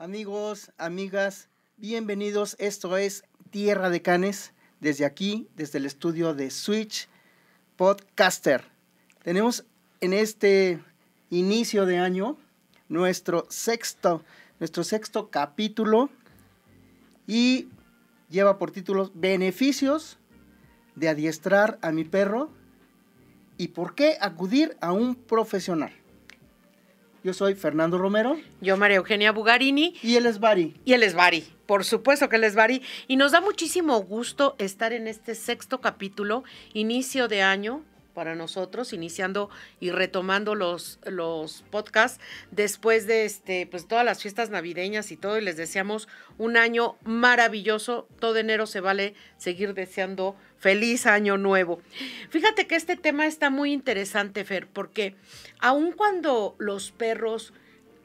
Amigos, amigas, bienvenidos. Esto es Tierra de Canes, desde aquí, desde el estudio de Switch Podcaster. Tenemos en este inicio de año nuestro sexto, nuestro sexto capítulo y lleva por títulos Beneficios de adiestrar a mi perro y por qué acudir a un profesional. Yo soy Fernando Romero. Yo, María Eugenia Bugarini. Y él es Bari. Y él es Bari. Por supuesto que él es Bari. Y nos da muchísimo gusto estar en este sexto capítulo, inicio de año, para nosotros, iniciando y retomando los, los podcasts después de este, pues todas las fiestas navideñas y todo, y les deseamos un año maravilloso. Todo enero se vale seguir deseando feliz año nuevo. Fíjate que este tema está muy interesante, Fer, porque aun cuando los perros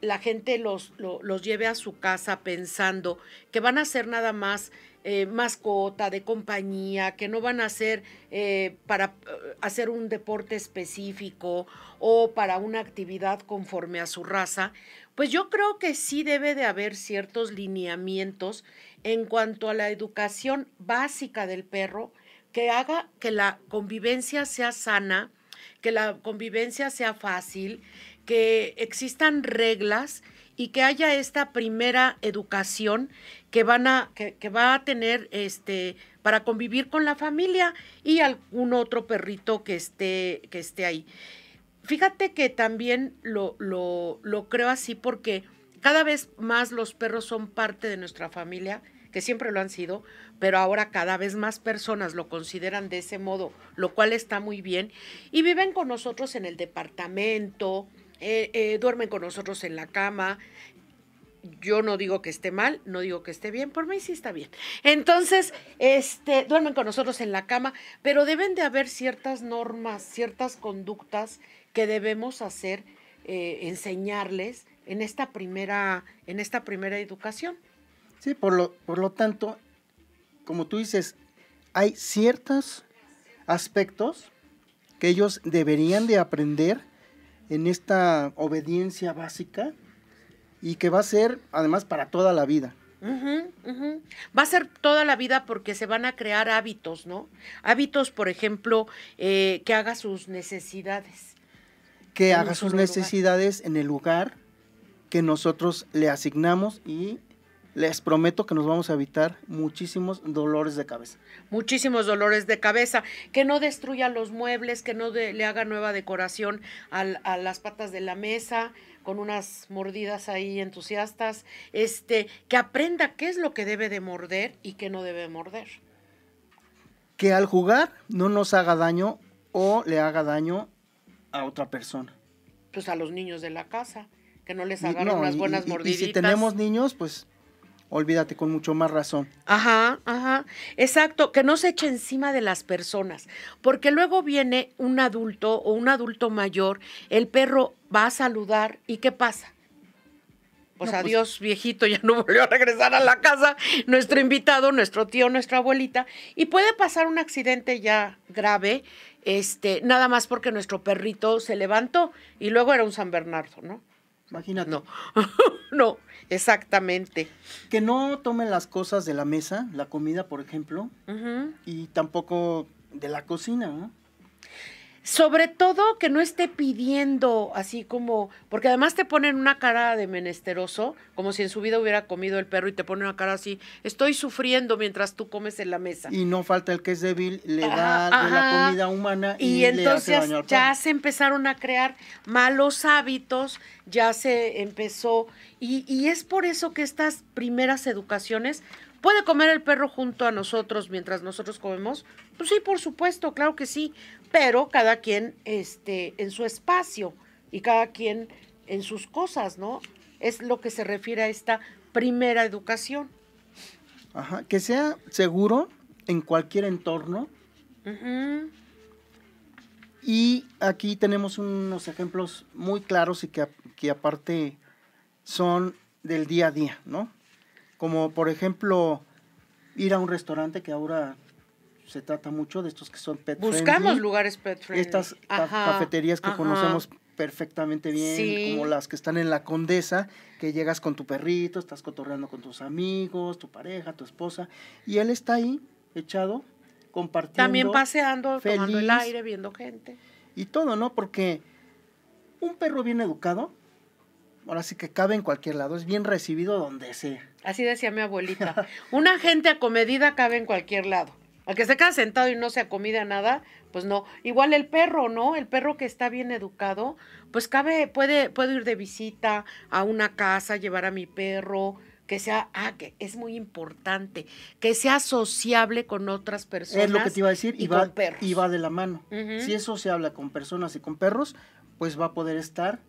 la gente los, los, lleve a su casa pensando que van a ser nada más eh, mascota, de compañía, que no van a ser eh, para eh, hacer un deporte específico o para una actividad conforme a su raza, pues yo creo que sí debe de haber ciertos lineamientos en cuanto a la educación básica del perro que haga que la convivencia sea sana, que la convivencia sea fácil, que existan reglas y que haya esta primera educación que van a, que, va a tener este para convivir con la familia y algún otro perrito que esté, que esté ahí. Fíjate que también lo, lo, lo creo así porque cada vez más los perros son parte de nuestra familia, que siempre lo han sido, pero ahora cada vez más personas lo consideran de ese modo, lo cual está muy bien, y viven con nosotros en el departamento, eh, eh, duermen con nosotros en la cama. Yo no digo que esté mal, no digo que esté bien, por mí sí está bien. Entonces, este, duermen con nosotros en la cama, pero deben de haber ciertas normas, ciertas conductas que debemos hacer, eh, enseñarles en esta primera, en esta primera educación. Sí, por lo, por lo tanto, como tú dices, hay ciertos aspectos que ellos deberían de aprender en esta obediencia básica y que va a ser además para toda la vida. Va a ser toda la vida porque se van a crear hábitos, ¿no? Hábitos, por ejemplo, eh, que haga sus necesidades. Que haga sus necesidades en el lugar que nosotros le asignamos y les prometo que nos vamos a evitar muchísimos dolores de cabeza. Muchísimos dolores de cabeza. Que no destruya los muebles, que no le haga nueva decoración a las patas de la mesa con unas mordidas ahí entusiastas. Este, que aprenda qué es lo que debe de morder y qué no debe morder. Que al jugar no nos haga daño o le haga daño a otra persona. Pues a los niños de la casa, que no les hagan unas buenas mordiditas. Y si tenemos niños, pues olvídate con mucho más razón. Ajá, ajá, exacto, que no se eche encima de las personas, porque luego viene un adulto o un adulto mayor, el perro va a saludar y ¿qué pasa? Pues, adiós, viejito, ya no volvió a regresar a la casa, nuestro invitado, nuestro tío, nuestra abuelita, y puede pasar un accidente ya grave, este, nada más porque nuestro perrito se levantó y luego era un San Bernardo, ¿no? Imagínate. No, no, exactamente. Que no tomen las cosas de la mesa, la comida, por ejemplo, y tampoco de la cocina, ¿no? Sobre todo que no esté pidiendo así como, porque además te ponen una cara de menesteroso, como si en su vida hubiera comido el perro y te ponen una cara así, estoy sufriendo mientras tú comes en la mesa. Y no falta el que es débil, le da de la comida humana y, y entonces ya se empezaron a crear malos hábitos, ya se empezó, y, y es por eso que estas primeras educaciones ¿Puede comer el perro junto a nosotros mientras nosotros comemos? Pues sí, por supuesto, claro que sí, pero cada quien este, en su espacio y cada quien en sus cosas, ¿no? Es lo que se refiere a esta primera educación. Ajá, que sea seguro en cualquier entorno. Y aquí tenemos unos ejemplos muy claros y que, que aparte son del día a día, ¿no? Como por ejemplo ir a un restaurante que ahora se trata mucho de estos que son pet Buscamos lugares pet friendly. Estas cafeterías que conocemos perfectamente bien, Sí. como las que están en la condesa, que llegas con tu perrito, estás cotorreando con tus amigos, tu pareja, tu esposa, y él está ahí, echado, compartiendo. También paseando, tomando el feliz. aire, viendo gente. Y todo, ¿no? Porque un perro bien educado, ahora sí que cabe en cualquier lado, es bien recibido donde sea. Así decía mi abuelita. Una gente acomedida cabe en cualquier lado. Al que se queda sentado y no se acomida nada, pues no. Igual el perro, ¿no? El perro que está bien educado, pues cabe, puede, puedo ir de visita a una casa, llevar a mi perro, que sea, ah, que es muy importante, que sea sociable con otras personas. Es lo que te iba a decir, y, y va, con perros. y va de la mano. Ujú. Si eso se habla con personas y con perros, pues va a poder estar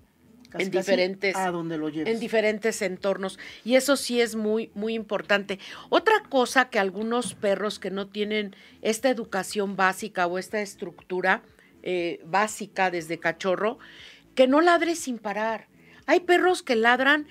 casi, En diferentes- a donde lo lleves. en diferentes entornos. Y eso sí es muy, muy importante. Otra cosa que algunos perros que no tienen esta educación básica o esta estructura eh, básica desde cachorro, que no ladre sin parar. Hay perros que ladran,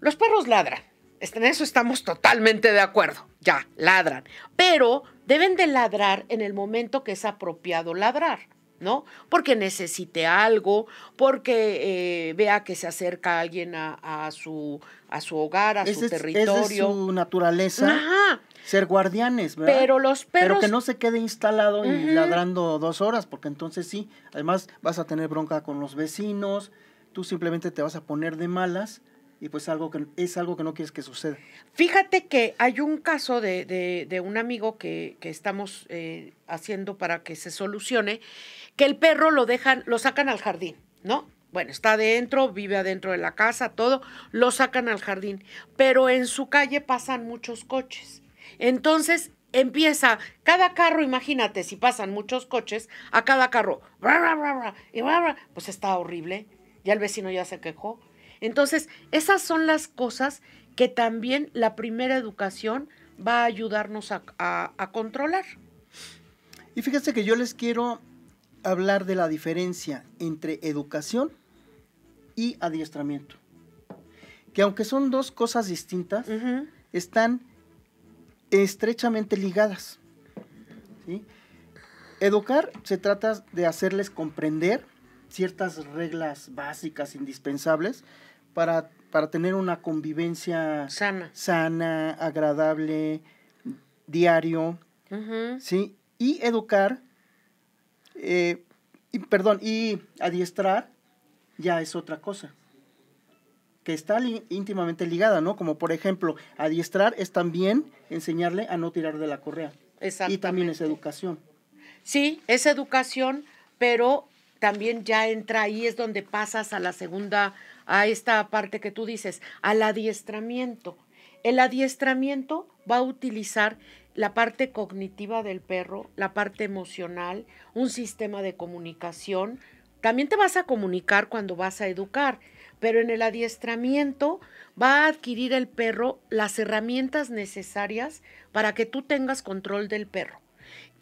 los perros ladran. En eso estamos totalmente de acuerdo. Ya, ladran. Pero deben de ladrar en el momento que es apropiado ladrar. ¿No? Porque necesite algo, porque eh, vea que se acerca alguien a, a su, a su hogar, a su es- territorio. es su naturaleza, Ajá, ser guardianes, ¿verdad? pero los perros... Pero que no se quede instalado y ladrando dos horas, porque entonces sí, además vas a tener bronca con los vecinos, tú simplemente te vas a poner de malas y pues algo que es algo que no quieres que suceda. Fíjate que hay un caso de, de- de un amigo que, que estamos eh, haciendo para que se solucione, que el perro lo dejan, lo sacan al jardín, ¿no? Bueno, está adentro, vive adentro de la casa, todo, lo sacan al jardín, pero en su calle pasan muchos coches. Entonces empieza, cada carro, imagínate, si pasan muchos coches, a cada carro, y pues está horrible, ya el vecino ya se quejó. Entonces, esas son las cosas que también la primera educación va a ayudarnos a- a controlar. Y fíjense que yo les quiero hablar de la diferencia entre educación y adiestramiento. Que aunque son dos cosas distintas, están estrechamente ligadas. ¿sí? Educar se trata de hacerles comprender ciertas reglas básicas, indispensables, para, para tener una convivencia Sana. sana, agradable, diario. ¿sí? Y educar, eh, y, perdón, y adiestrar ya es otra cosa, que está li- íntimamente ligada, ¿no? Como por ejemplo, adiestrar es también enseñarle a no tirar de la correa. Y también es educación. Sí, es educación, pero también ya entra ahí, es donde pasas a la segunda, a esta parte que tú dices, al adiestramiento. El adiestramiento va a utilizar la parte cognitiva del perro, la parte emocional, un sistema de comunicación. También te vas a comunicar cuando vas a educar, pero en el adiestramiento va a adquirir el perro las herramientas necesarias para que tú tengas control del perro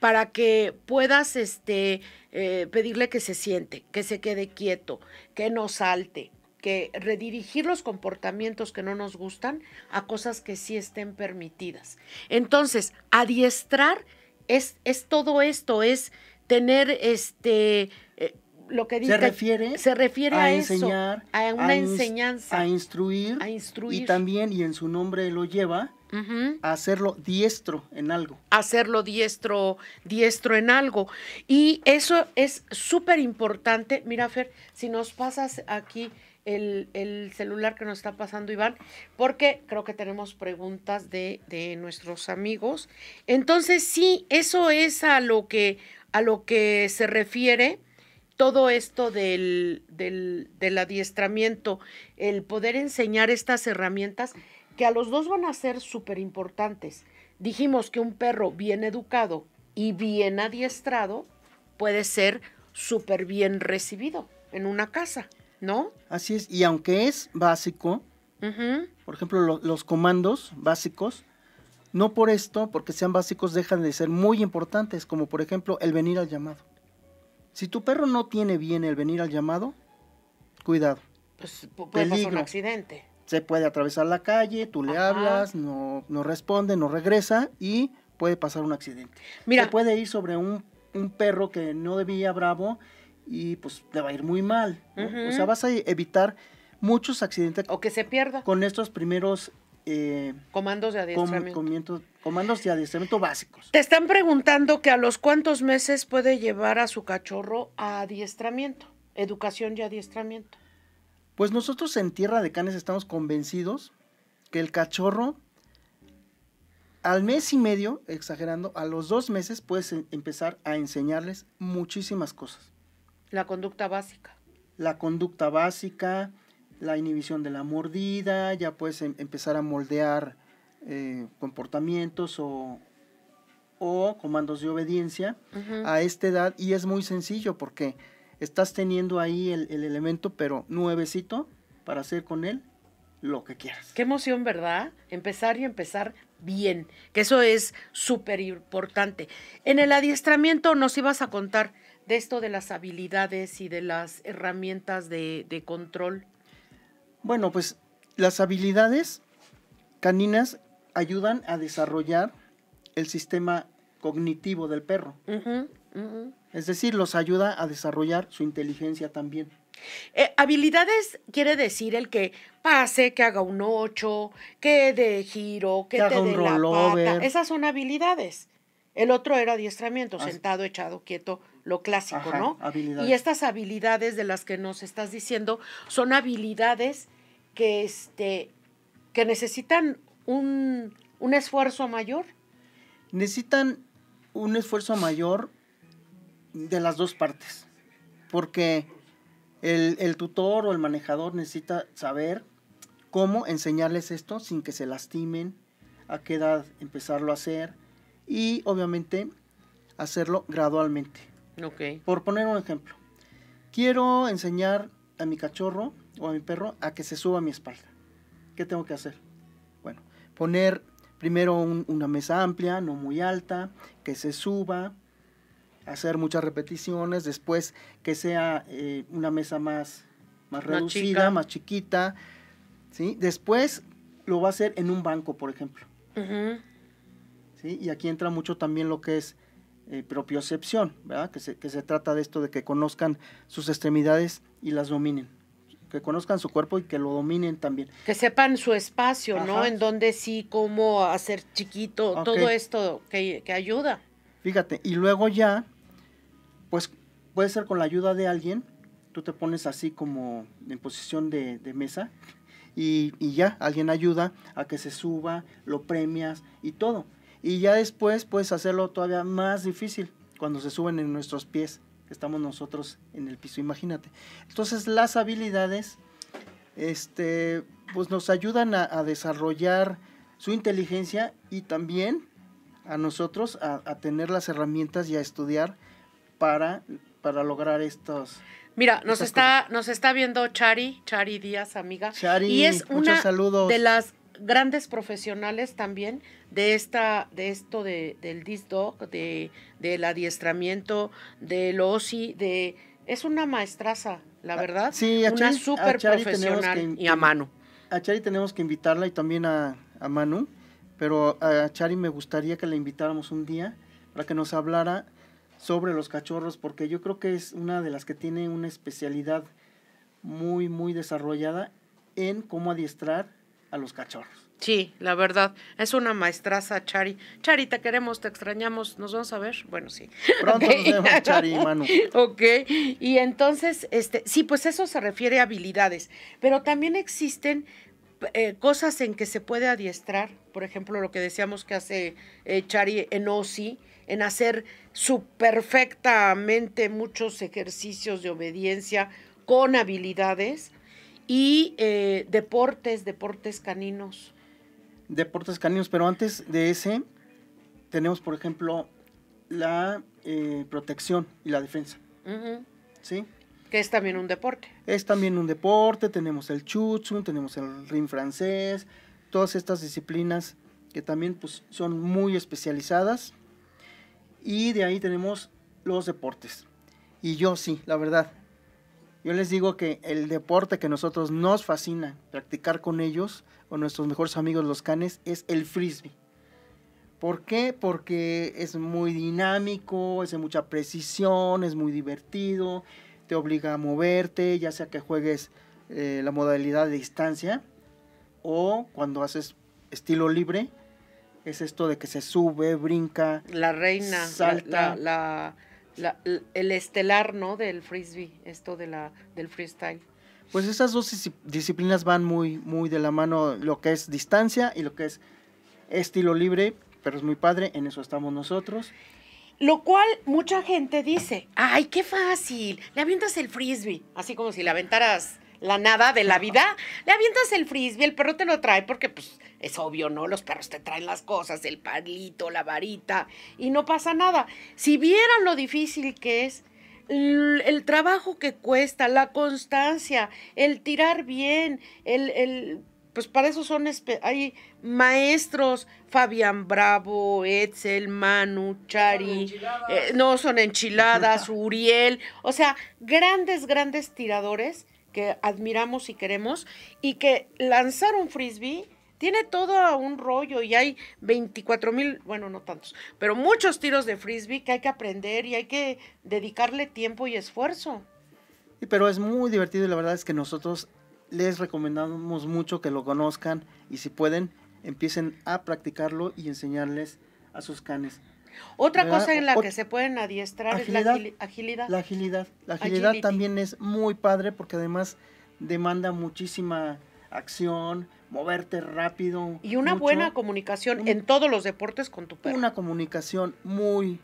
para que puedas este, eh, pedirle que se siente, que se quede quieto, que no salte, que redirigir los comportamientos que no nos gustan a cosas que sí estén permitidas. Entonces, adiestrar es, es todo esto, es tener este eh, lo que dice Se refiere se refiere a, a eso, enseñar, a una enseñanza, a instruir, a instruir. y también, y en su nombre lo lleva, a hacerlo diestro en algo. hacerlo diestro, diestro en algo. Y eso es súper importante. Mira, Fer, si nos pasas aquí el, el celular que nos está pasando Iván, porque creo que tenemos preguntas de, de nuestros amigos. Entonces, sí, eso es a lo que, a lo que se refiere todo esto del, del, del adiestramiento, el poder enseñar estas herramientas que a los dos van a ser súper importantes. Dijimos que un perro bien educado y bien adiestrado puede ser súper bien recibido en una casa, ¿no? Así es, y aunque es básico, por ejemplo, lo- los comandos básicos, no por esto, porque sean básicos, dejan de ser muy importantes, como por ejemplo el venir al llamado. Si tu perro no tiene bien el venir al llamado, cuidado. Pues pu- puede pasar un Peligro. accidente. Se puede atravesar la calle, tú le Ajá. hablas, no, no responde, no regresa y puede pasar un accidente. Mira, Se puede ir sobre un, un perro que no debía bravo y pues le va a ir muy mal. O sea, vas a evitar muchos accidentes O que se pierda. con estos primeros eh, Comandos de com- adiestramiento. comientos- comandos de adiestramiento básicos. Te están preguntando que a los cuántos meses puede llevar a su cachorro a adiestramiento, educación y adiestramiento. Pues nosotros en Tierra de Canes estamos convencidos que el cachorro al mes y medio, exagerando, a los dos meses puedes em- empezar a enseñarles muchísimas cosas. La conducta básica. La conducta básica, la inhibición de la mordida, ya puedes em- empezar a moldear eh, comportamientos o, o comandos de obediencia a esta edad y es muy sencillo porque estás teniendo ahí el, el elemento pero nuevecito para hacer con él lo que quieras. Qué emoción, ¿verdad? Empezar y empezar bien, que eso es súper importante. En el adiestramiento nos ibas a contar de esto de las habilidades y de las herramientas de, de control. Bueno, pues las habilidades caninas ayudan a desarrollar el sistema cognitivo del perro. Es decir, los ayuda a desarrollar su inteligencia también. Eh, habilidades quiere decir el que pase, que haga un ocho, que de giro, que, Que te dé la pata. Esas son habilidades. El otro era adiestramiento, sentado, echado, quieto, lo clásico, Ajá, ¿no? habilidades. Y estas habilidades de las que nos estás diciendo son habilidades que, este, que necesitan un, un esfuerzo mayor. Necesitan un esfuerzo mayor de las dos partes, porque el, el tutor o el manejador necesita saber cómo enseñarles esto sin que se lastimen, a qué edad empezarlo a hacer y obviamente hacerlo gradualmente. Ok. Por poner un ejemplo, quiero enseñar a mi cachorro o a mi perro a que se suba a mi espalda. ¿Qué tengo que hacer? Bueno, poner primero un- una mesa amplia, no muy alta, que se suba, hacer muchas repeticiones, después que sea eh, una mesa más, más reducida, chica. más chiquita, ¿sí? Después lo va a hacer en un banco, por ejemplo. ¿sí? Y aquí entra mucho también lo que es eh, propiocepción, ¿verdad? Que se, que se trata de esto de que conozcan sus extremidades y las dominen. Que conozcan su cuerpo y que lo dominen también. Que sepan su espacio, ¿no? En donde sí, cómo hacer chiquito, todo esto que, que ayuda. Fíjate, y luego ya, pues puede ser con la ayuda de alguien, tú te pones así como en posición de, mesa y, y ya, alguien ayuda a que se suba, lo premias y todo. Y ya después puedes hacerlo todavía más difícil cuando se suben en nuestros pies, que estamos nosotros en el piso, imagínate. Entonces las habilidades, este, pues nos ayudan a, desarrollar su inteligencia y también a nosotros a tener las herramientas y a estudiar para, para lograr estos. Mira, nos está, nos está viendo Chari, Chari Díaz, amiga. Chari, y es una saludos. de las grandes profesionales también de esta, de esto de, del disc dog, de, del adiestramiento, del OSI, de es una maestraza, la Ah, verdad. sí, a una Chari- a Chari tenemos profesional que- y a mano. A Chari tenemos que invitarla y también a, a Manu, pero a Chari me gustaría que la invitáramos un día para que nos hablara sobre los cachorros, porque yo creo que es una de las que tiene una especialidad muy, muy desarrollada en cómo adiestrar a los cachorros. Sí, la verdad, es una maestraza, Chari. Chari, te queremos, te extrañamos, ¿nos vamos a ver? Bueno, sí. Pronto Ok. nos vemos, Chari y Manu. Ok, y entonces, este, sí, pues eso se refiere a habilidades, pero también existen eh, cosas en que se puede adiestrar, por ejemplo, lo que decíamos que hace eh, Chari en OSI, en hacer su perfectamente muchos ejercicios de obediencia con habilidades y eh, deportes, deportes caninos. deportes caninos, pero antes de ese tenemos, por ejemplo, la eh, protección y la defensa, ¿sí? Que es también un deporte. Es también un deporte, tenemos el chutsu, tenemos el ring francés, todas estas disciplinas que también pues, son muy especializadas. Y de ahí tenemos los deportes. Y yo sí, la verdad. Yo les digo que el deporte que nosotros nos fascina practicar con ellos, o nuestros mejores amigos los canes, es el frisbee. ¿Por qué? Porque es muy dinámico, es de mucha precisión, es muy divertido, te obliga a moverte, ya sea que juegues eh, la modalidad de distancia o cuando haces estilo libre, es esto de que se sube, brinca. La reina, salta. La, la, el estelar, ¿no? Del frisbee, esto de la, del freestyle. Pues esas dos disciplinas van muy, muy de la mano, lo que es distancia y lo que es estilo libre, pero es muy padre, en eso estamos nosotros. Lo cual mucha gente dice, ay, qué fácil, le avientas el frisbee, así como si le aventaras la nada de la vida, le avientas el frisbee, el perro te lo trae porque pues es obvio, ¿no? Los perros te traen las cosas, el palito, la varita, y no pasa nada. Si vieran lo difícil que es, el, trabajo que cuesta, la constancia, el tirar bien, el, el pues para eso son, hay maestros, Fabián Bravo, Etzel, Manu, Chari, eh, no son enchiladas, Uriel, o sea, grandes, grandes tiradores que admiramos y queremos y que lanzar un frisbee tiene todo un rollo y hay 24 mil, bueno, no tantos, pero muchos tiros de frisbee que hay que aprender y hay que dedicarle tiempo y esfuerzo. Sí, pero es muy divertido y la verdad es que nosotros les recomendamos mucho que lo conozcan y si pueden, empiecen a practicarlo y enseñarles a sus canes. Otra cosa en la que se pueden adiestrar es la agilidad. La agilidad. La agilidad también es muy padre porque además demanda muchísima acción, moverte rápido. Y una buena comunicación en todos los deportes con tu perro. Una comunicación muy,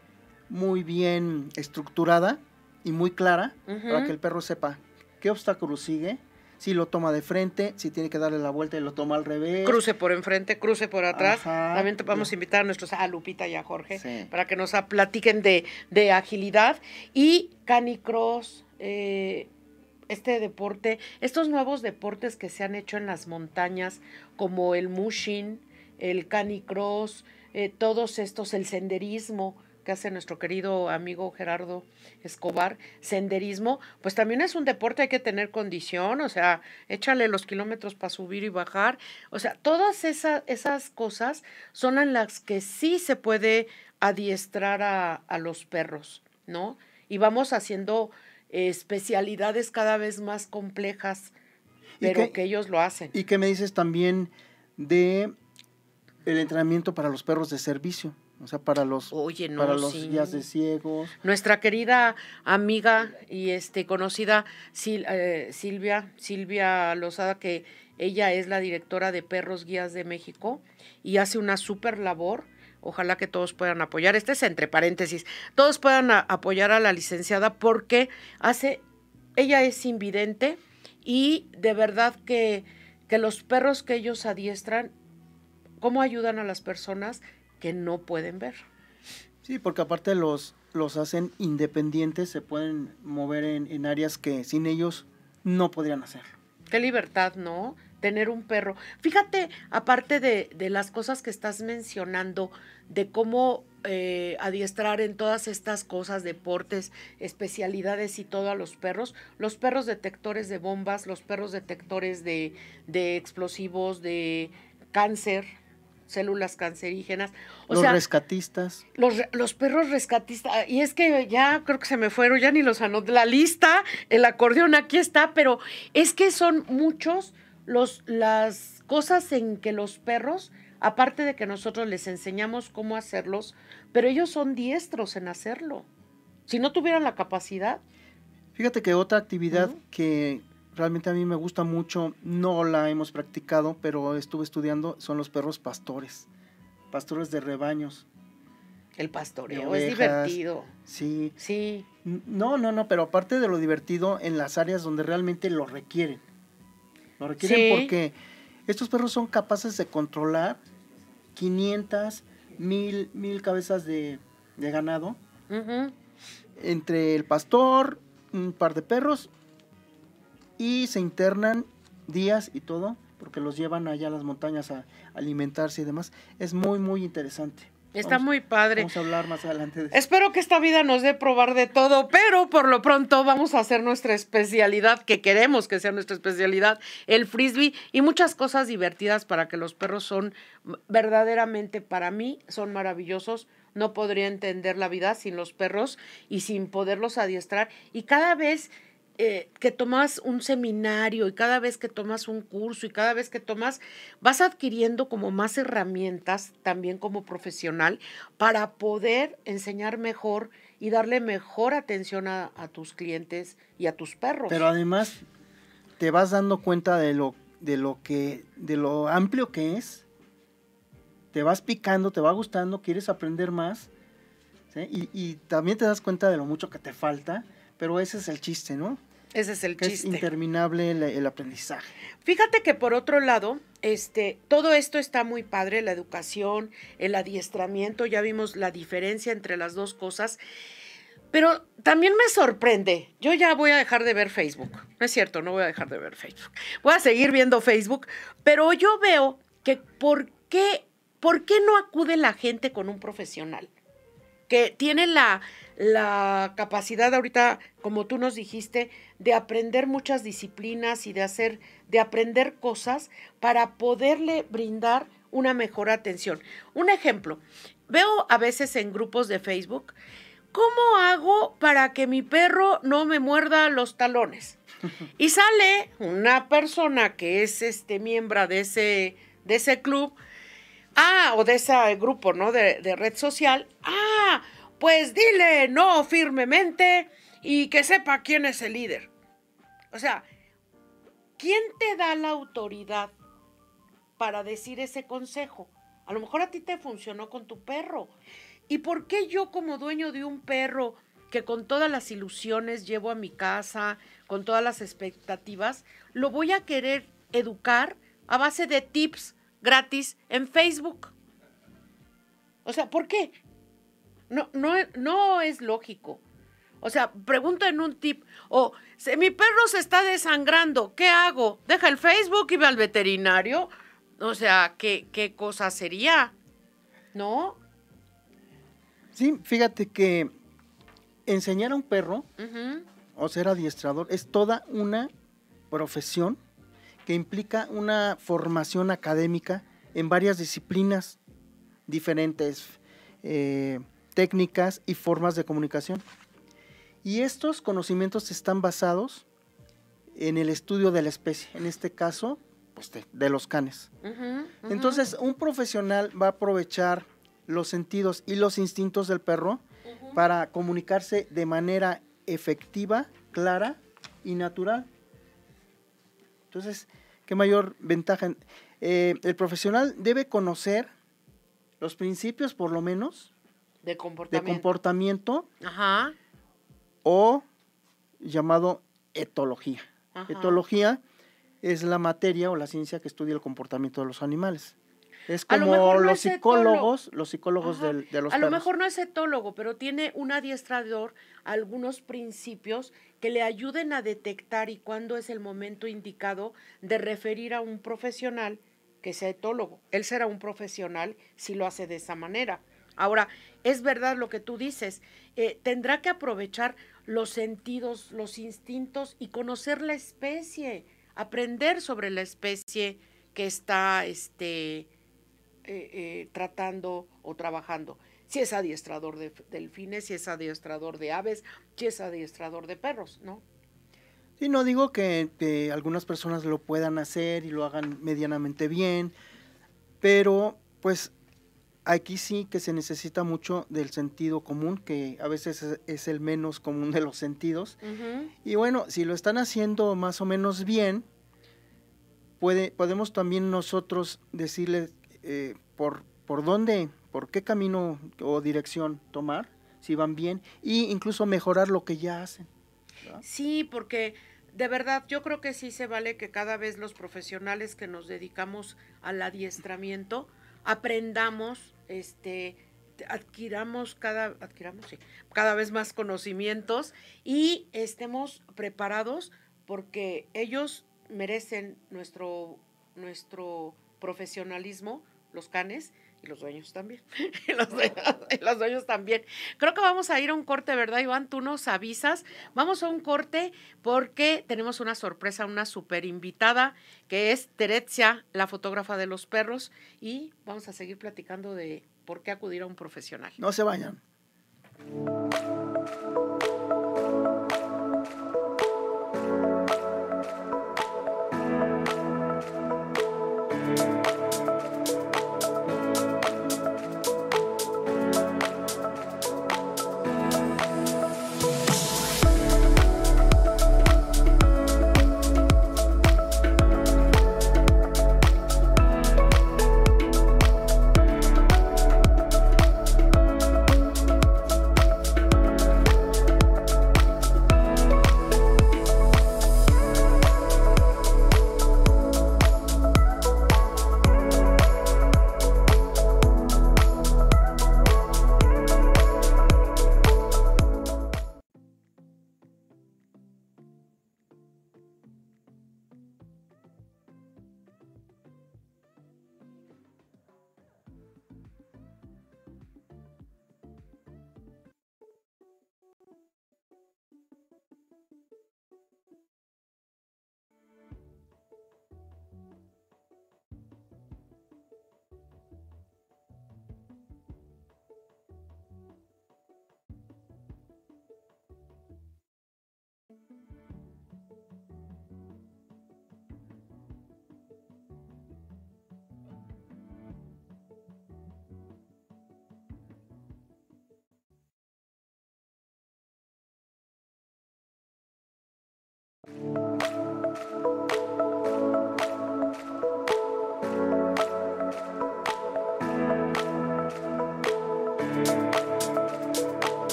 muy bien estructurada y muy clara para que el perro sepa qué obstáculo sigue, si lo toma de frente, si tiene que darle la vuelta y lo toma al revés. Cruce por enfrente, cruce por atrás. También vamos a invitar a nuestros, a Lupita y a Jorge, para que nos platiquen de, de agilidad. Y canicross, eh, este deporte, estos nuevos deportes que se han hecho en las montañas, como el mushing, el canicross, eh, todos estos, el senderismo, que hace nuestro querido amigo Gerardo Escobar, senderismo, pues también es un deporte, hay que tener condición, o sea, échale los kilómetros para subir y bajar, o sea, todas esas, esas cosas son en las que sí se puede adiestrar a, a los perros, ¿no? Y vamos haciendo especialidades cada vez más complejas, pero que ellos lo hacen. ¿Y qué me dices también de el entrenamiento para los perros de servicio? O sea, para los, para los guías de ciegos. Nuestra querida amiga y este conocida eh, Silvia, Silvia Lozada, que ella es la directora de Perros Guías de México y hace una súper labor. Ojalá que todos puedan apoyar. Este es entre paréntesis. Todos puedan apoyar a la licenciada porque hace, ella es invidente y de verdad que, que los perros que ellos adiestran, cómo ayudan a las personas que no pueden ver. Sí, porque aparte los, los hacen independientes, se pueden mover en, áreas que sin ellos no podrían hacer. Qué libertad, ¿no? Tener un perro. Fíjate, aparte de, de las cosas que estás mencionando, de cómo eh, adiestrar en todas estas cosas, deportes, especialidades y todo a los perros, los perros detectores de bombas, los perros detectores de, de explosivos, de cáncer, células cancerígenas. los rescatistas. Los, los, perros rescatistas. Y es que ya creo que se me fueron, ya ni los anoté. La lista, el acordeón aquí está, pero es que son muchos los, las cosas en que los perros, aparte de que nosotros les enseñamos cómo hacerlos, pero ellos son diestros en hacerlo. Si no tuvieran la capacidad. Fíjate que otra actividad que realmente a mí me gusta mucho, no la hemos practicado, pero estuve estudiando, son los perros pastores, pastores de rebaños. El pastoreo es divertido. Sí. Sí. No, no, no, pero aparte de lo divertido, en las áreas donde realmente lo requieren. Lo requieren porque estos perros son capaces de controlar 500, mil, mil cabezas de, ganado. Entre el pastor, un par de perros y se internan días y todo, porque los llevan allá a las montañas a alimentarse y demás. Es muy, muy interesante. Está muy padre. Vamos a hablar más adelante de eso. Espero que esta vida nos dé probar de todo, pero por lo pronto vamos a hacer nuestra especialidad, que queremos que sea nuestra especialidad, el frisbee y muchas cosas divertidas para que los perros son verdaderamente para mí, son maravillosos. No podría entender la vida sin los perros y sin poderlos adiestrar. Y cada vez eh, que tomas un seminario y cada vez que tomas un curso y cada vez que tomas, vas adquiriendo como más herramientas también como profesional para poder enseñar mejor y darle mejor atención a, tus clientes y a tus perros. Pero además te vas dando cuenta de lo, de lo que, de lo amplio que es. Te vas picando, te va gustando, quieres aprender más. Y, y también te das cuenta de lo mucho que te falta, pero ese es el chiste, ¿no? Ese es el chiste. Es interminable el, aprendizaje. Fíjate que por otro lado, este, todo esto está muy padre, la educación, el adiestramiento, ya vimos la diferencia entre las dos cosas. Pero también me sorprende. Yo ya voy a dejar de ver Facebook. No es cierto, no voy a dejar de ver Facebook. Voy a seguir viendo Facebook, pero yo veo que por qué, por qué no acude la gente con un profesional que tiene la, la capacidad ahorita, como tú nos dijiste, de aprender muchas disciplinas y de hacer, de aprender cosas para poderle brindar una mejor atención. Un ejemplo, veo a veces en grupos de Facebook, ¿cómo hago para que mi perro no me muerda los talones? Y sale una persona que es este miembro de ese, de ese club, ah, o de ese grupo, ¿no? De, de red social, ah, pues dile no firmemente y que sepa quién es el líder. O sea, ¿quién te da la autoridad para decir ese consejo? A lo mejor a ti te funcionó con tu perro. ¿Y por qué yo como dueño de un perro que con todas las ilusiones llevo a mi casa, con todas las expectativas, lo voy a querer educar a base de tips gratis en Facebook? O sea, ¿por qué? No, no, no es lógico. O sea, pregunto en un tip, o mi perro se está desangrando, ¿qué hago? ¿Deja el Facebook y ve al veterinario? O sea, ¿qué, qué cosa sería? ¿No? Sí, fíjate que enseñar a un perro o ser adiestrador es toda una profesión que implica una formación académica en varias disciplinas diferentes. Eh, técnicas y formas de comunicación. Y estos conocimientos están basados en el estudio de la especie, en este caso, pues de, los canes. Entonces, un profesional va a aprovechar los sentidos y los instintos del perro para comunicarse de manera efectiva, clara y natural. Entonces, ¿qué mayor ventaja? Eh, el profesional debe conocer los principios, por lo menos, de comportamiento. De comportamiento O llamado etología. Etología es la materia o la ciencia que estudia el comportamiento de los animales. Es como los psicólogos, los psicólogos de los A lo mejor no es etólogo, pero tiene un adiestrador algunos principios que le ayuden a detectar y cuándo es el momento indicado de referir a un profesional que sea etólogo. Él será un profesional si lo hace de esa manera. Ahora, es verdad lo que tú dices, eh, tendrá que aprovechar los sentidos, los instintos y conocer la especie, aprender sobre la especie que está este, eh, eh, tratando o trabajando. Si es adiestrador de delfines, si es adiestrador de aves, si es adiestrador de perros, ¿no? Sí, no digo que algunas personas lo puedan hacer y lo hagan medianamente bien, pero pues aquí sí que se necesita mucho del sentido común, que a veces es, el menos común de los sentidos. Y bueno, si lo están haciendo más o menos bien, puede, podemos también nosotros decirles eh, por, por dónde, por qué camino o dirección tomar, si van bien, e incluso mejorar lo que ya hacen. Sí, porque de verdad yo creo que sí se vale que cada vez los profesionales que nos dedicamos al adiestramiento, aprendamos, este, adquiramos cada, adquiramos, cada vez más conocimientos y estemos preparados porque ellos merecen nuestro, nuestro profesionalismo, los canes, y los dueños también. y, los dueños, también. Creo que vamos a ir a un corte, ¿verdad, Iván? Tú nos avisas. Vamos a un corte porque tenemos una sorpresa, una super invitada que es Teretzia, la fotógrafa de los perros. Y vamos a seguir platicando de por qué acudir a un profesional. No se vayan.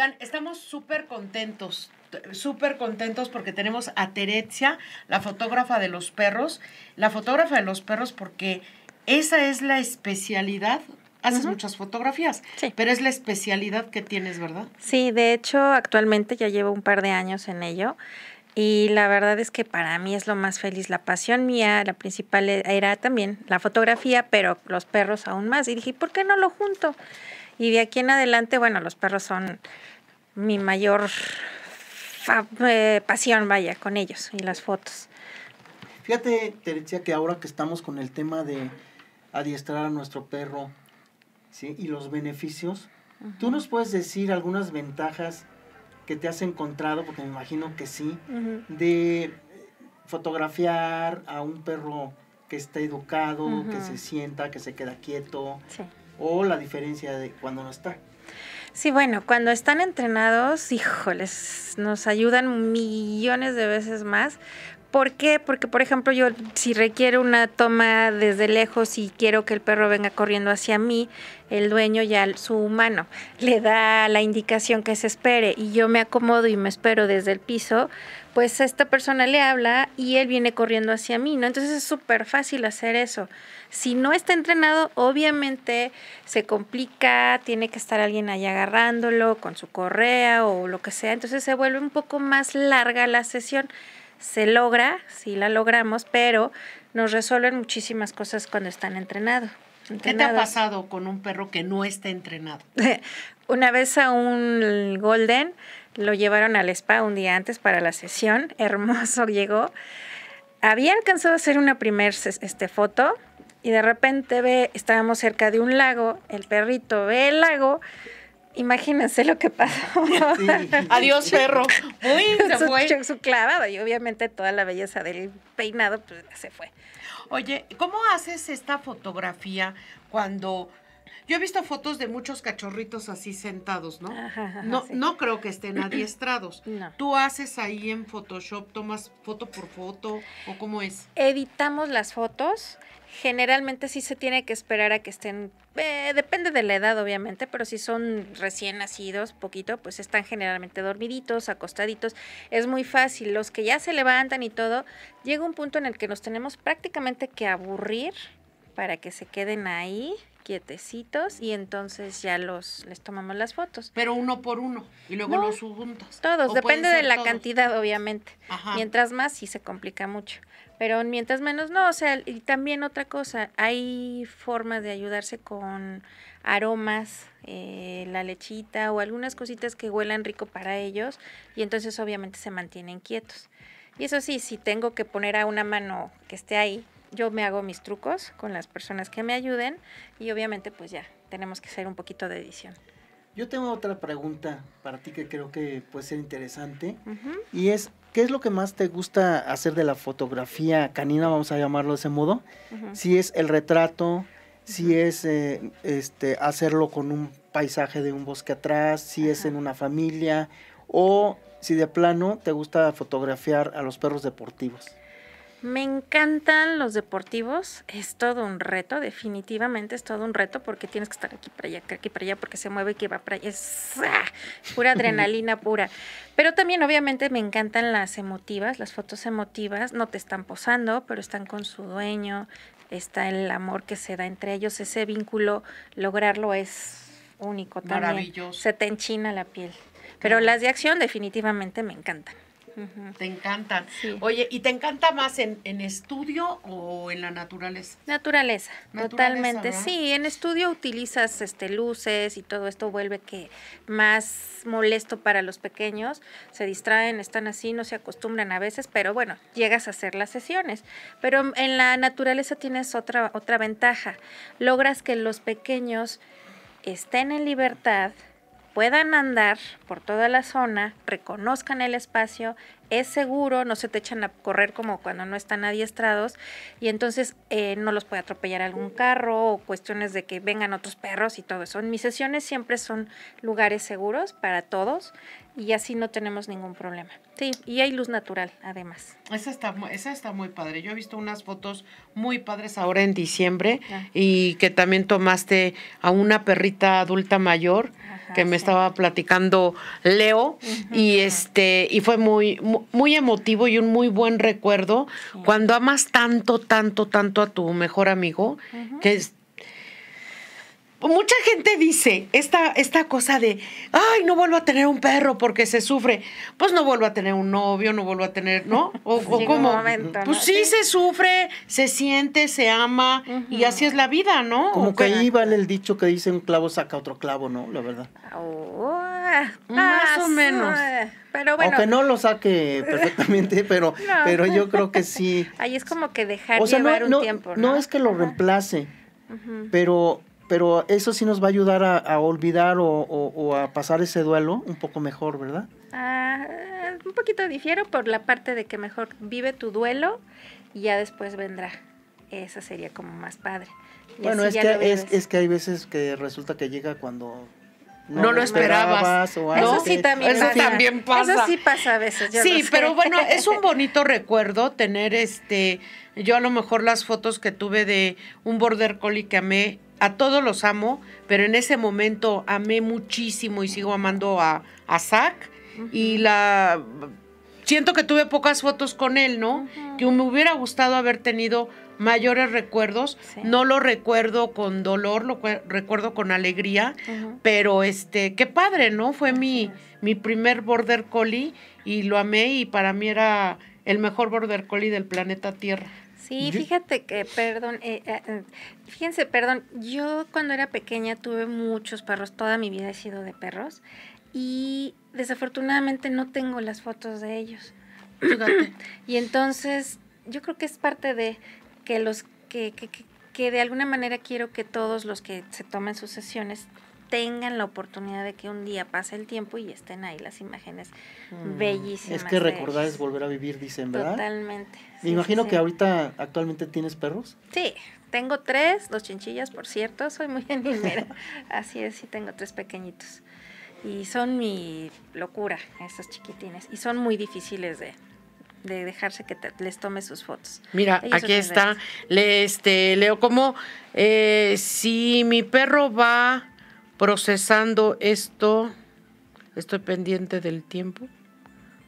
Oigan, estamos súper contentos, súper contentos porque tenemos a Terezia, la fotógrafa de los perros, la fotógrafa de los perros porque esa es la especialidad. Haces muchas fotografías, Sí. pero es la especialidad que tienes, ¿verdad? Sí, de hecho, actualmente ya llevo un par de años en ello. Y la verdad es que para mí es lo más feliz. La pasión mía, la principal e- era también la fotografía, pero los perros aún más. Y dije, ¿por qué no lo junto? Y de aquí en adelante, bueno, los perros son mi mayor eh, pasión, vaya, con ellos y las fotos. Fíjate, Teresia, que ahora que estamos con el tema de adiestrar a nuestro perro ¿sí? y los beneficios, ¿tú nos puedes decir algunas ventajas que te has encontrado, porque me imagino que sí, de fotografiar a un perro que está educado, que se sienta, que se queda quieto, Sí. O la diferencia de cuando no está? Sí, bueno, cuando están entrenados, híjoles, nos ayudan millones de veces más. ¿Por qué? Porque, por ejemplo, yo si requiero una toma desde lejos y quiero que el perro venga corriendo hacia mí, el dueño ya, su humano, le da la indicación que se espere y yo me acomodo y me espero desde el piso, pues esta persona le habla y él viene corriendo hacia mí, ¿no? Entonces es súper fácil hacer eso. Si no está entrenado, obviamente se complica, tiene que estar alguien ahí agarrándolo con su correa o lo que sea, entonces se vuelve un poco más larga la sesión. Se logra, sí la logramos, pero nos resuelven muchísimas cosas cuando están entrenados. ¿Qué te ha pasado con un perro que no está entrenado? Una vez a un Golden lo llevaron al spa un día antes para la sesión. Hermoso llegó. Había alcanzado a hacer una primer ses- este, foto y de repente ve, estábamos cerca de un lago, el perrito ve el lago. Imagínense lo que pasó. Sí. Adiós, perro. Uy, se su, fue. su clavado y obviamente toda la belleza del peinado pues, se fue. Oye, ¿cómo haces esta fotografía cuando... Yo he visto fotos de muchos cachorritos así sentados, ¿no? Ajá, ajá, no, sí. no creo que estén adiestrados. No. ¿Tú haces ahí en Photoshop, tomas foto por foto o cómo es? editamos las fotos. Generalmente sí se tiene que esperar a que estén, eh, depende de la edad obviamente, pero si son recién nacidos, poquito, pues están generalmente dormiditos, acostaditos. Es muy fácil. Los que ya se levantan y todo, llega un punto en el que nos tenemos prácticamente que aburrir para que se queden ahí quietecitos y entonces ya los les tomamos las fotos. Pero uno por uno y luego No, los juntas. Todos, ¿O depende de la todos? cantidad, obviamente. Ajá. Mientras más, sí se complica mucho. Pero mientras menos, no. O sea, y también otra cosa, hay formas de ayudarse con aromas, eh, la lechita o algunas cositas que huelan rico para ellos y entonces obviamente se mantienen quietos. Y eso sí, si tengo que poner a una mano que esté ahí, yo me hago mis trucos con las personas que me ayuden y obviamente pues ya, tenemos que hacer un poquito de edición. Yo tengo otra pregunta para ti que creo que puede ser interesante. Y es, ¿qué es lo que más te gusta hacer de la fotografía canina, vamos a llamarlo de ese modo? Si es el retrato, si es eh, este, hacerlo con un paisaje de un bosque atrás, si es en una familia, o si de plano te gusta fotografiar a los perros deportivos. Me encantan los deportivos, es todo un reto, definitivamente es todo un reto porque tienes que estar aquí para allá, aquí para allá, porque se mueve que va para allá, es ¡ah! pura adrenalina pura. Pero también obviamente me encantan las emotivas, las fotos emotivas, no te están posando, pero están con su dueño, está el amor que se da entre ellos, ese vínculo, lograrlo es único también. Maravilloso. Se te enchina la piel. Pero las de acción definitivamente me encantan. Te encantan. Sí. Oye, ¿y te encanta más en, en estudio o en la naturaleza? Naturaleza, Naturaleza, totalmente. ¿verdad? Sí, en estudio utilizas este luces y todo esto vuelve que más molesto para los pequeños. Se distraen, están así, no se acostumbran a veces, pero bueno, llegas a hacer las sesiones. Pero en la naturaleza tienes otra otra ventaja. Logras que los pequeños estén en libertad, puedan andar por toda la zona, reconozcan el espacio, es seguro, no se te echan a correr como cuando no están adiestrados y entonces eh, no los puede atropellar algún carro o cuestiones de que vengan otros perros y todo eso. En mis sesiones siempre son lugares seguros para todos y así no tenemos ningún problema. Sí, y hay luz natural además. Esa está, esa está muy padre. Yo he visto unas fotos muy padres ahora en diciembre Ah. y que también tomaste a una perrita adulta mayor que me estaba platicando Leo y este y fue muy mu- muy emotivo y un muy buen recuerdo cuando amas tanto tanto tanto a tu mejor amigo que es Mucha gente dice esta, esta cosa de, ay, no vuelvo a tener un perro porque se sufre. Pues no vuelvo a tener un novio, no vuelvo a tener, ¿no? O, o cómo. momento, ¿no? pues sí, Sí. se sufre, se siente, se ama y así es la vida, ¿no? Como ¿O que ahí vale el dicho que dice un clavo saca otro clavo, ¿no? La verdad. Oh, Más o ah, menos. sí. Pero bueno, Aunque no lo saque perfectamente, pero, No. pero yo creo que sí. ahí es como que dejar O sea, llevar no, un no, tiempo, ¿no? no es que lo Ajá. reemplace, pero, pero eso sí nos va a ayudar a, a olvidar o, o- o a pasar ese duelo un poco mejor, ¿verdad? Ah, un poquito difiero por la parte de que mejor vive tu duelo y ya después vendrá. Esa sería como más padre. Y bueno, es que, es, que hay veces que resulta que llega cuando No lo esperabas. o Eso algo sí que- también Eso pasa. también pasa. Eso sí pasa a veces. yo Sí, lo sé. pero bueno, es un bonito recuerdo tener este, yo a lo mejor las fotos que tuve de un border collie que amé, a todos los amo, pero en ese momento amé muchísimo y sigo amando a, a Zach y la siento que tuve pocas fotos con él, ¿no? Que me hubiera gustado haber tenido mayores recuerdos. Sí. No lo recuerdo con dolor, lo cue- recuerdo con alegría. Pero este, qué padre, ¿no? Fue mi, mi primer border collie y lo amé y para mí era el mejor border collie del planeta Tierra. Sí, Yo- fíjate que, perdón, eh, eh, eh, fíjense, perdón, yo cuando era pequeña tuve muchos perros, toda mi vida he sido de perros y desafortunadamente no tengo las fotos de ellos. Fíjate. Y entonces yo creo que es parte de que los que, que, que- que de alguna manera quiero que todos los que se tomen sus sesiones tengan la oportunidad de que un día pase el tiempo y estén ahí las imágenes Mm. bellísimas. Es que recordar ellos. es volver a vivir, dicen, ¿verdad? Totalmente. Me sí, imagino sí, que sí. ahorita actualmente tienes perros. Sí, tengo tres, dos chinchillas, por cierto, soy muy animera. Así es, sí, tengo tres pequeñitos. Y son mi locura, esos chiquitines. Y son muy difíciles de, de dejarse que te- les tome sus fotos. Mira, Ellos aquí está. Le, este, leo como eh, si mi perro va procesando esto, estoy pendiente del tiempo.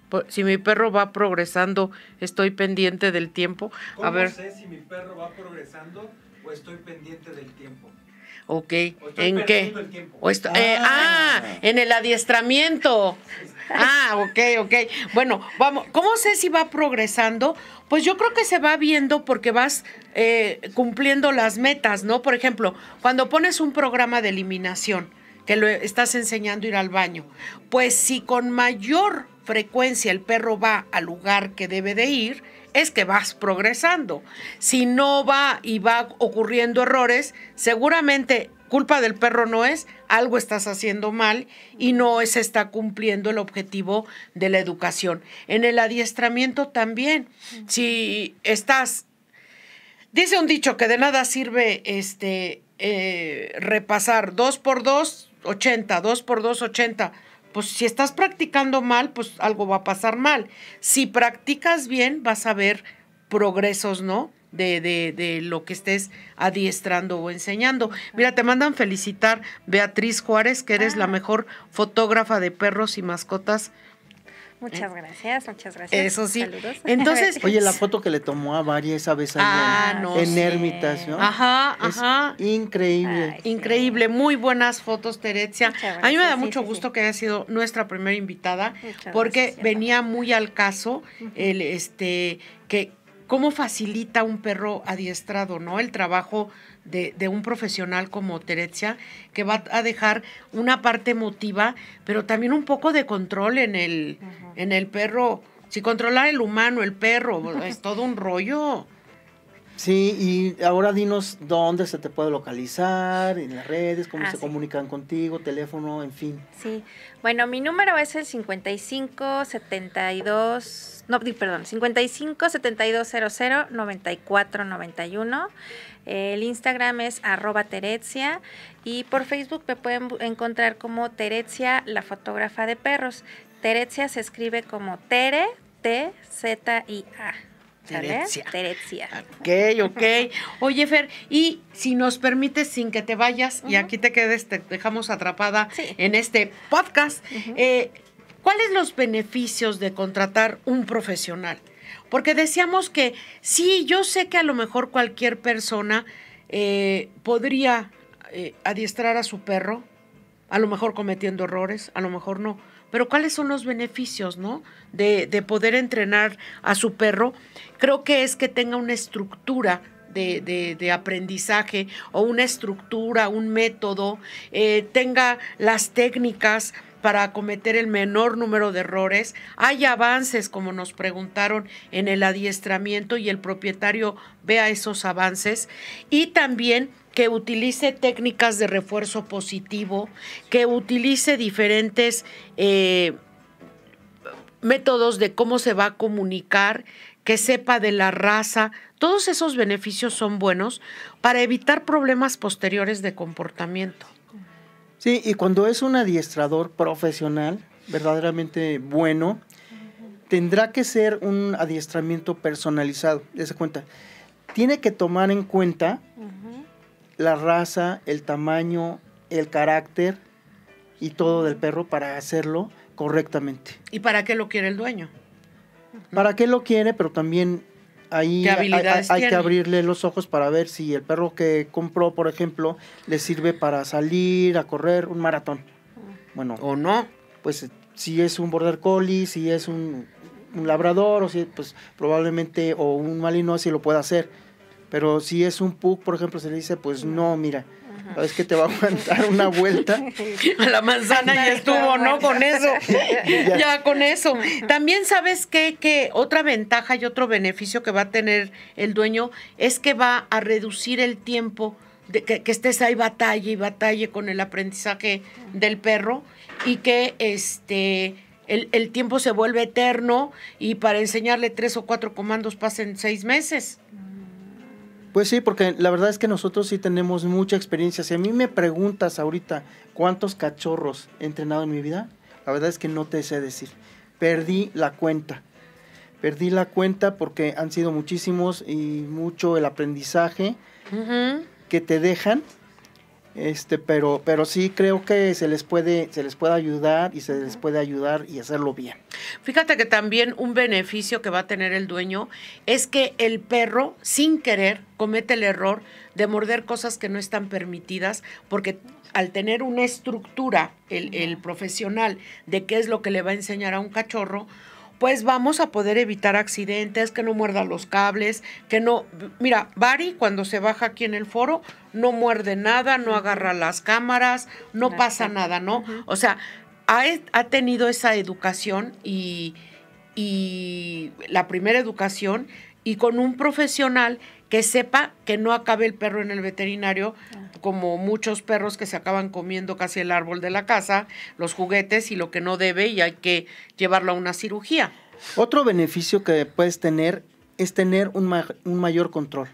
Po- Si mi perro va progresando, estoy pendiente del tiempo. ¿Cómo A ver, sé si mi perro va progresando o estoy pendiente del tiempo? ok. O estoy ¿En qué? el tiempo. O esto- eh, ah. Ah. en el adiestramiento. Ah, ok, ok. Bueno, vamos, ¿cómo sé si va progresando? Pues yo creo que se va viendo porque vas eh, cumpliendo las metas, ¿no? Por ejemplo, cuando pones un programa de eliminación, que lo estás enseñando a ir al baño, pues si con mayor frecuencia el perro va al lugar que debe de ir, es que vas progresando. Si no va y va ocurriendo errores, seguramente culpa del perro no es, algo estás haciendo mal y no se está cumpliendo el objetivo de la educación. En el adiestramiento también, si estás Dice un dicho que de nada sirve este eh, repasar 2 por 2, 80, 2 por 2, 80. Pues si estás practicando mal, pues algo va a pasar mal. Si practicas bien, vas a ver progresos, ¿no? De, de, de lo que estés adiestrando o enseñando. Mira, te mandan felicitar Beatriz Juárez, que eres la Ah. mejor fotógrafa de perros y mascotas. Muchas gracias, muchas gracias. Eso sí. Saludos. Entonces, Oye, la foto que le tomó a Varia esa vez ahí Ah, en, no en. Ermitas, ¿no? Ajá, Es ajá. increíble. Ay, sí. Increíble, muy buenas fotos. Muchas A mí me da sí, mucho sí, gusto sí. que haya sido nuestra primera invitada, Muchas porque gracias, venía muy al caso el este que cómo facilita un perro adiestrado, ¿no? El trabajo de, de un profesional como Terecia, que va a dejar una parte emotiva, pero también un poco de control en el, en el perro. Si controlar el humano, el perro, es todo un rollo. Sí, y ahora dinos dónde se te puede localizar, en las redes, cómo Ah, se sí. comunican contigo, teléfono, en fin. Sí, bueno, mi número es el 55 72, no, perdón, 55 72 00 94 91. El Instagram es arroba Terecia y por Facebook me pueden encontrar como Terecia, la fotógrafa de perros. Terecia se escribe como Tere, T, Z, I, A. ¿Sale? Teretzia. Teretzia. Ok, ok. Oye, Fer, y si nos permites, sin que te vayas, y aquí te quedes, te dejamos atrapada Sí. en este podcast, eh, ¿cuáles los beneficios de contratar un profesional? Porque decíamos que sí, yo sé que a lo mejor cualquier persona eh, podría eh, adiestrar a su perro, a lo mejor cometiendo errores, a lo mejor no. Pero ¿cuáles son los beneficios, no? De, de poder entrenar a su perro. Creo que es que tenga una estructura de aprendizaje o una estructura, un método, eh, tenga las técnicas para cometer el menor número de errores. Hay avances, como nos preguntaron, en el adiestramiento y el propietario vea esos avances. Y también que utilice técnicas de refuerzo positivo, que utilice diferentes eh, métodos de cómo se va a comunicar, que sepa de la raza. Todos esos beneficios son buenos para evitar problemas posteriores de comportamiento. Sí, y cuando es un adiestrador profesional, verdaderamente bueno, tendrá que ser un adiestramiento personalizado. Dese cuenta. Tiene que tomar en cuenta la raza, el tamaño, el carácter y todo del perro para hacerlo correctamente. ¿Y para qué lo quiere el dueño? ¿Para qué lo quiere? Pero también ahí ¿Qué hay, que abrirle los ojos para ver si el perro que compró, por ejemplo, le sirve para salir a correr un maratón. Bueno, ¿O no? pues si es un border collie, si es un, un labrador, o si pues probablemente o un malinois si lo puede hacer. Pero si es un pug, por ejemplo, se le dice, pues no, mira, sabes que te va a aguantar una vuelta. A la manzana ya estuvo, ¿no? Con eso. Ya. ya con eso. También sabes qué? que otra ventaja y otro beneficio que va a tener el dueño es que va a reducir el tiempo de que, que estés ahí batalla y batalle con el aprendizaje del perro y que este el, el tiempo se vuelve eterno y para enseñarle tres o cuatro comandos pasen seis meses. Pues sí, porque la verdad es que nosotros sí tenemos mucha experiencia. Si a mí me preguntas ahorita cuántos cachorros he entrenado en mi vida, la verdad es que no te sé decir. Perdí la cuenta. Perdí la cuenta porque han sido muchísimos y mucho el aprendizaje que te dejan. Este, pero, pero sí creo que se les puede, se les puede ayudar y se les puede ayudar y hacerlo bien. Fíjate que también un beneficio que va a tener el dueño es que el perro, sin querer, comete el error de morder cosas que no están permitidas, porque al tener una estructura, el, el profesional, de qué es lo que le va a enseñar a un cachorro, pues vamos a poder evitar accidentes, que no muerda los cables, que no... Mira, Bari cuando se baja aquí en el foro no muerde nada, no agarra las cámaras, no pasa nada, ¿no? O sea, ha, ha tenido esa educación y, y la primera educación y con un profesional que sepa que no acabe el perro en el veterinario, como muchos perros que se acaban comiendo casi el árbol de la casa, los juguetes y lo que no debe y hay que llevarlo a una cirugía. Otro beneficio que puedes tener es tener un, ma- un mayor control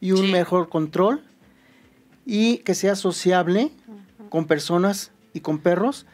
y un Sí. mejor control y que sea sociable con personas y con perros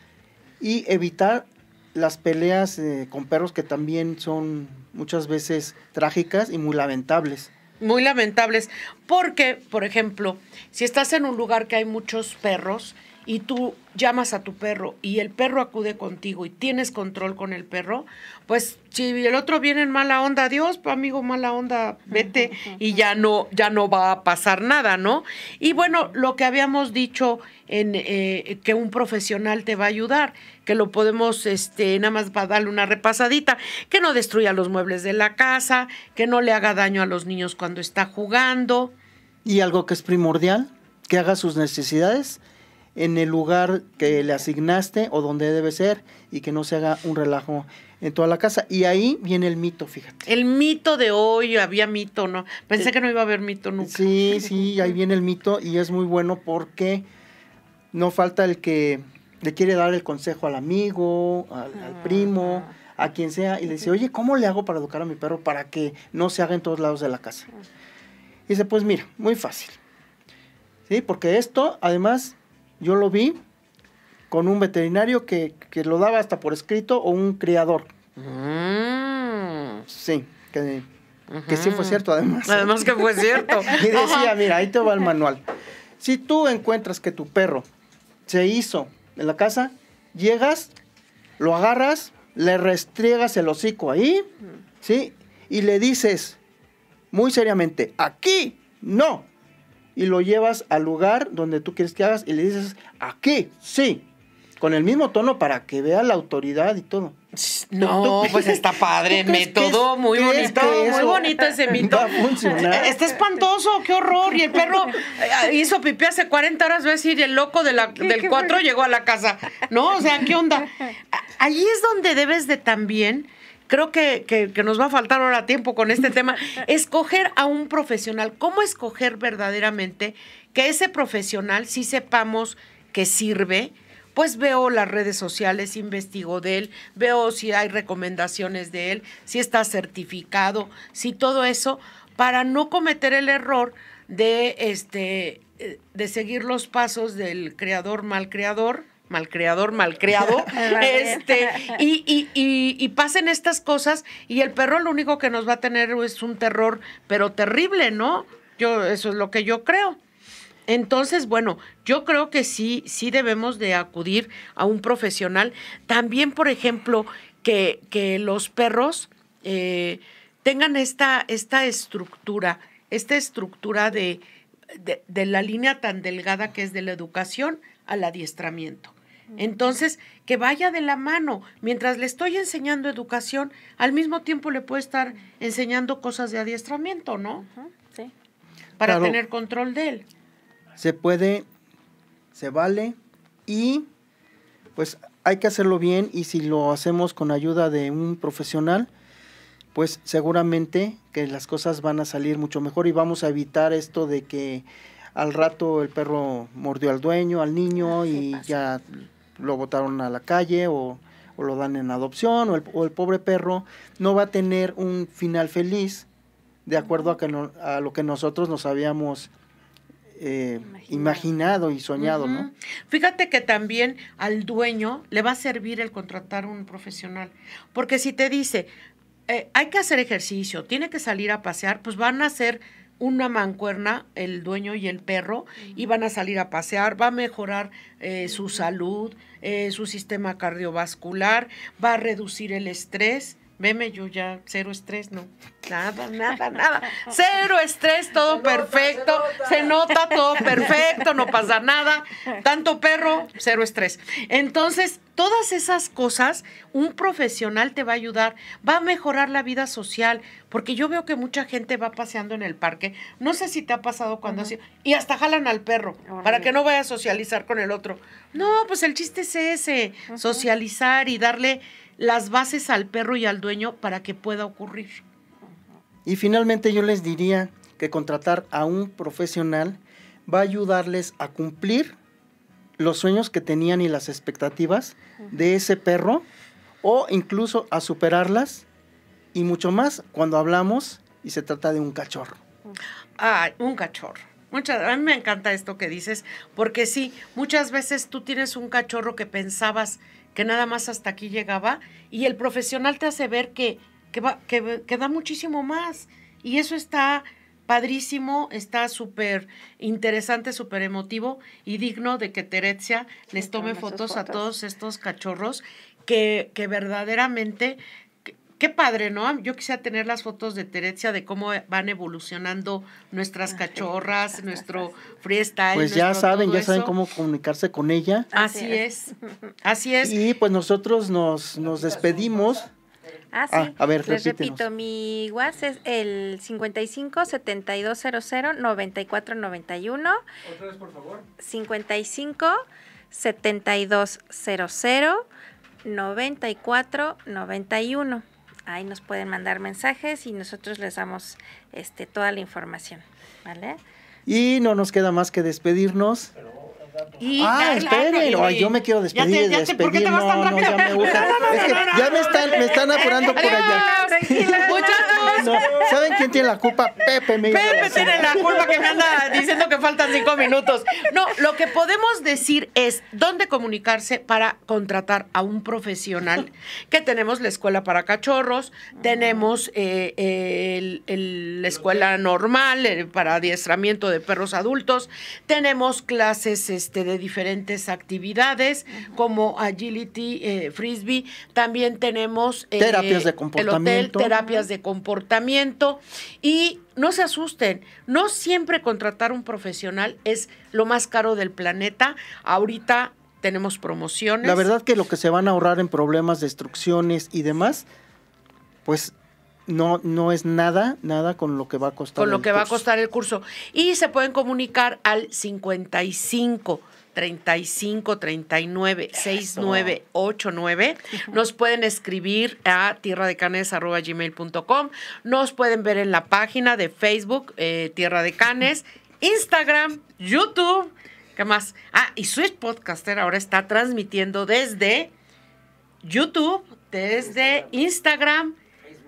y evitar las peleas eh, con perros que también son muchas veces trágicas y muy lamentables. Muy lamentables, porque, por ejemplo, si estás en un lugar que hay muchos perros y tú llamas a tu perro y el perro acude contigo y tienes control con el perro, pues si el otro viene en mala onda, adiós, pues, amigo, mala onda, vete y ya no, ya no va a pasar nada, ¿no? Y bueno, lo que habíamos dicho en eh, que un profesional te va a ayudar, que lo podemos, este, nada más va a darle una repasadita, que no destruya los muebles de la casa, que no le haga daño a los niños cuando está jugando. Y algo que es primordial, que haga sus necesidades en el lugar que le asignaste o donde debe ser y que no se haga un relajo en toda la casa. Y ahí viene el mito, fíjate. El mito de hoy, había mito, ¿no? Pensé que no iba a haber mito nunca. Sí, sí, ahí viene el mito y es muy bueno porque no falta el que le quiere dar el consejo al amigo, al, al primo, a quien sea, y le dice, oye, ¿cómo le hago para educar a mi perro para que no se haga en todos lados de la casa? Y dice, pues mira, muy fácil. Sí, porque esto, además, yo lo vi con un veterinario que, que lo daba hasta por escrito o un criador. Mm, Sí, que que sí fue cierto además. Además que fue cierto. Y decía, mira, ahí te va el manual. Si tú encuentras que tu perro se hizo en la casa, llegas, lo agarras, le restriegas el hocico ahí, ¿sí? Y le dices muy seriamente, aquí, no. Y lo llevas al lugar donde tú quieres que hagas y le dices, aquí, sí. Con el mismo tono para que vea la autoridad y todo. No, ¿Tú- pues está padre, ¿Tú crees que método, es- muy bonito, muy bonito ese mito. va a funcionar? Está espantoso, qué horror. Y el perro eh, hizo pipí hace 40 horas, va a decir, y el loco de la, del qué 4 bueno. llegó a la casa. No, o sea, ¿qué onda? A- Allí es donde debes de también, creo que, que- que nos va a faltar ahora tiempo con este tema, escoger a un profesional. ¿Cómo escoger verdaderamente que ese profesional sí sepamos que sirve? Pues veo las redes sociales, investigo de él, veo si hay recomendaciones de él, si está certificado, si todo eso, para no cometer el error de este eh, de seguir los pasos del creador mal creador, mal creador, mal creado, este, y, y, y, y pasen estas cosas, y el perro lo único que nos va a tener es un terror, pero terrible, ¿no? Yo, eso es lo que yo creo. Entonces, bueno, yo creo que sí, sí debemos de acudir a un profesional. También, por ejemplo, que, que los perros eh, tengan esta, esta estructura, esta estructura de, de, de la línea tan delgada que es de la educación al adiestramiento. Entonces, que vaya de la mano. Mientras le estoy enseñando educación, al mismo tiempo le puedo estar enseñando cosas de adiestramiento, ¿no? Sí. Para Claro. tener control de él. se puede, se vale y pues hay que hacerlo bien y si lo hacemos con ayuda de un profesional, pues seguramente que las cosas van a salir mucho mejor y vamos a evitar esto de que al rato el perro mordió al dueño, al niño y pasa. ya lo botaron a la calle o, o lo dan en adopción o el, o el pobre perro no va a tener un final feliz de acuerdo a, que no- a lo que nosotros nos habíamos eh, Imaginado. imaginado y soñado. ¿no? Fíjate que también al dueño le va a servir el contratar un profesional. Porque si te dice, eh, hay que hacer ejercicio, tiene que salir a pasear, pues van a hacer una mancuerna, el dueño y el perro, y van a salir a pasear, va a mejorar eh, su salud, eh, su sistema cardiovascular, va a reducir el estrés. Veme, yo ya cero estrés, no. Nada, nada, nada. Cero estrés, todo perfecto. Se nota todo perfecto, no pasa nada. Tanto perro, cero estrés. Entonces, todas esas cosas, un profesional te va a ayudar, va a mejorar la vida social, porque yo veo que mucha gente va paseando en el parque. No sé si te ha pasado cuando así, y hasta jalan al perro para que no vaya a socializar con el otro. No, pues el chiste es ese, socializar y darle las bases al perro y al dueño para que pueda ocurrir. Y finalmente yo les diría que contratar a un profesional va a ayudarles a cumplir los sueños que tenían y las expectativas de ese perro o incluso a superarlas y mucho más cuando hablamos y se trata de un cachorro. Ay, un cachorro. Muchas, a mí me encanta esto que dices, porque sí, muchas veces tú tienes un cachorro que pensabas que nada más hasta aquí llegaba y el profesional te hace ver que, que, va, que, que da muchísimo más. Y eso está padrísimo, está súper interesante, súper emotivo y digno de que Teresia les tome sus fotos a fotos. todos estos cachorros que, que verdaderamente Qué- padre, ¿no? Yo quisiera tener las fotos de Teresia de cómo van evolucionando nuestras cachorras, nuestro freestyle. Pues ya nuestro saben, ya saben eso. cómo comunicarse con ella. Así Así es. Así es. Y pues nosotros nos, nos despedimos. Ah, sí. Ah, a ver, Les repítenos. repito, mi WhatsApp es el 55 7200 9491 Otra vez, por favor. 55 7200 9491. Ahí nos pueden mandar mensajes y nosotros les damos este toda la información, ¿vale? Y no nos queda más que despedirnos. Y ah, esperen. Ay, yo me quiero Ya despedir. te- ya te- ¿Por qué te vas tan no, no, rápido? ya me. Es que ya me están, me están apurando por allá. Tranquila. Muchachos, No, ¿Saben quién tiene la culpa? Pepe me Pepe tiene la culpa que me anda diciendo que faltan cinco minutos. No, lo que podemos decir es dónde comunicarse para contratar a un profesional, que tenemos la escuela para cachorros, tenemos eh, el- el- la escuela normal eh, para adiestramiento de perros adultos, tenemos clases este, de diferentes actividades como agility, eh, frisbee, también tenemos eh, Terapias de el hotel, comportamiento. terapias de comportamiento y no se asusten, no siempre contratar un profesional es lo más caro del planeta. Ahorita tenemos promociones. La verdad que lo que se van a ahorrar en problemas, destrucciones y demás, pues no, no es nada, nada con lo que va a costar. con lo el que va a curso. costar el curso. Y se pueden comunicar al 55 35 39 69 89. Nos pueden escribir a tierradecanes.gmail.com. Nos pueden ver en la página de Facebook, eh, Tierra de Canes, Instagram, YouTube. ¿Qué más? Ah, y Switch Podcaster ahora está transmitiendo desde YouTube, desde Instagram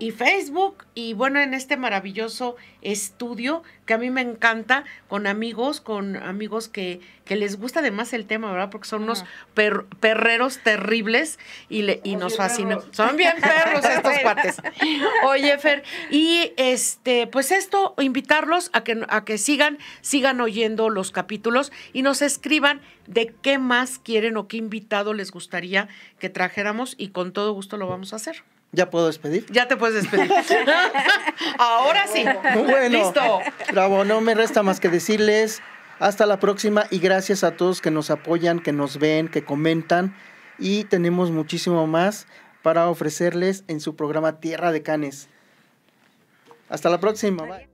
y Facebook. Y bueno, en este maravilloso estudio que a mí me encanta, con amigos, con amigos que, que les gusta además el tema, ¿verdad? Porque son unos per- perreros terribles y, le, y nos fascinan. Son bien perros estos cuates. Oye, Fer, y este, pues esto, invitarlos a que, a que sigan, sigan oyendo los capítulos y nos escriban de qué más quieren o qué invitado les gustaría que trajéramos y con todo gusto lo vamos a hacer. ¿Ya puedo despedir? Ya te puedes despedir. Ahora sí. Bueno, Listo. bravo, no me resta más que decirles hasta la próxima y gracias a todos que nos apoyan, que nos ven, que comentan y tenemos muchísimo más para ofrecerles en su programa Tierra de Canes. Hasta la próxima. Bye.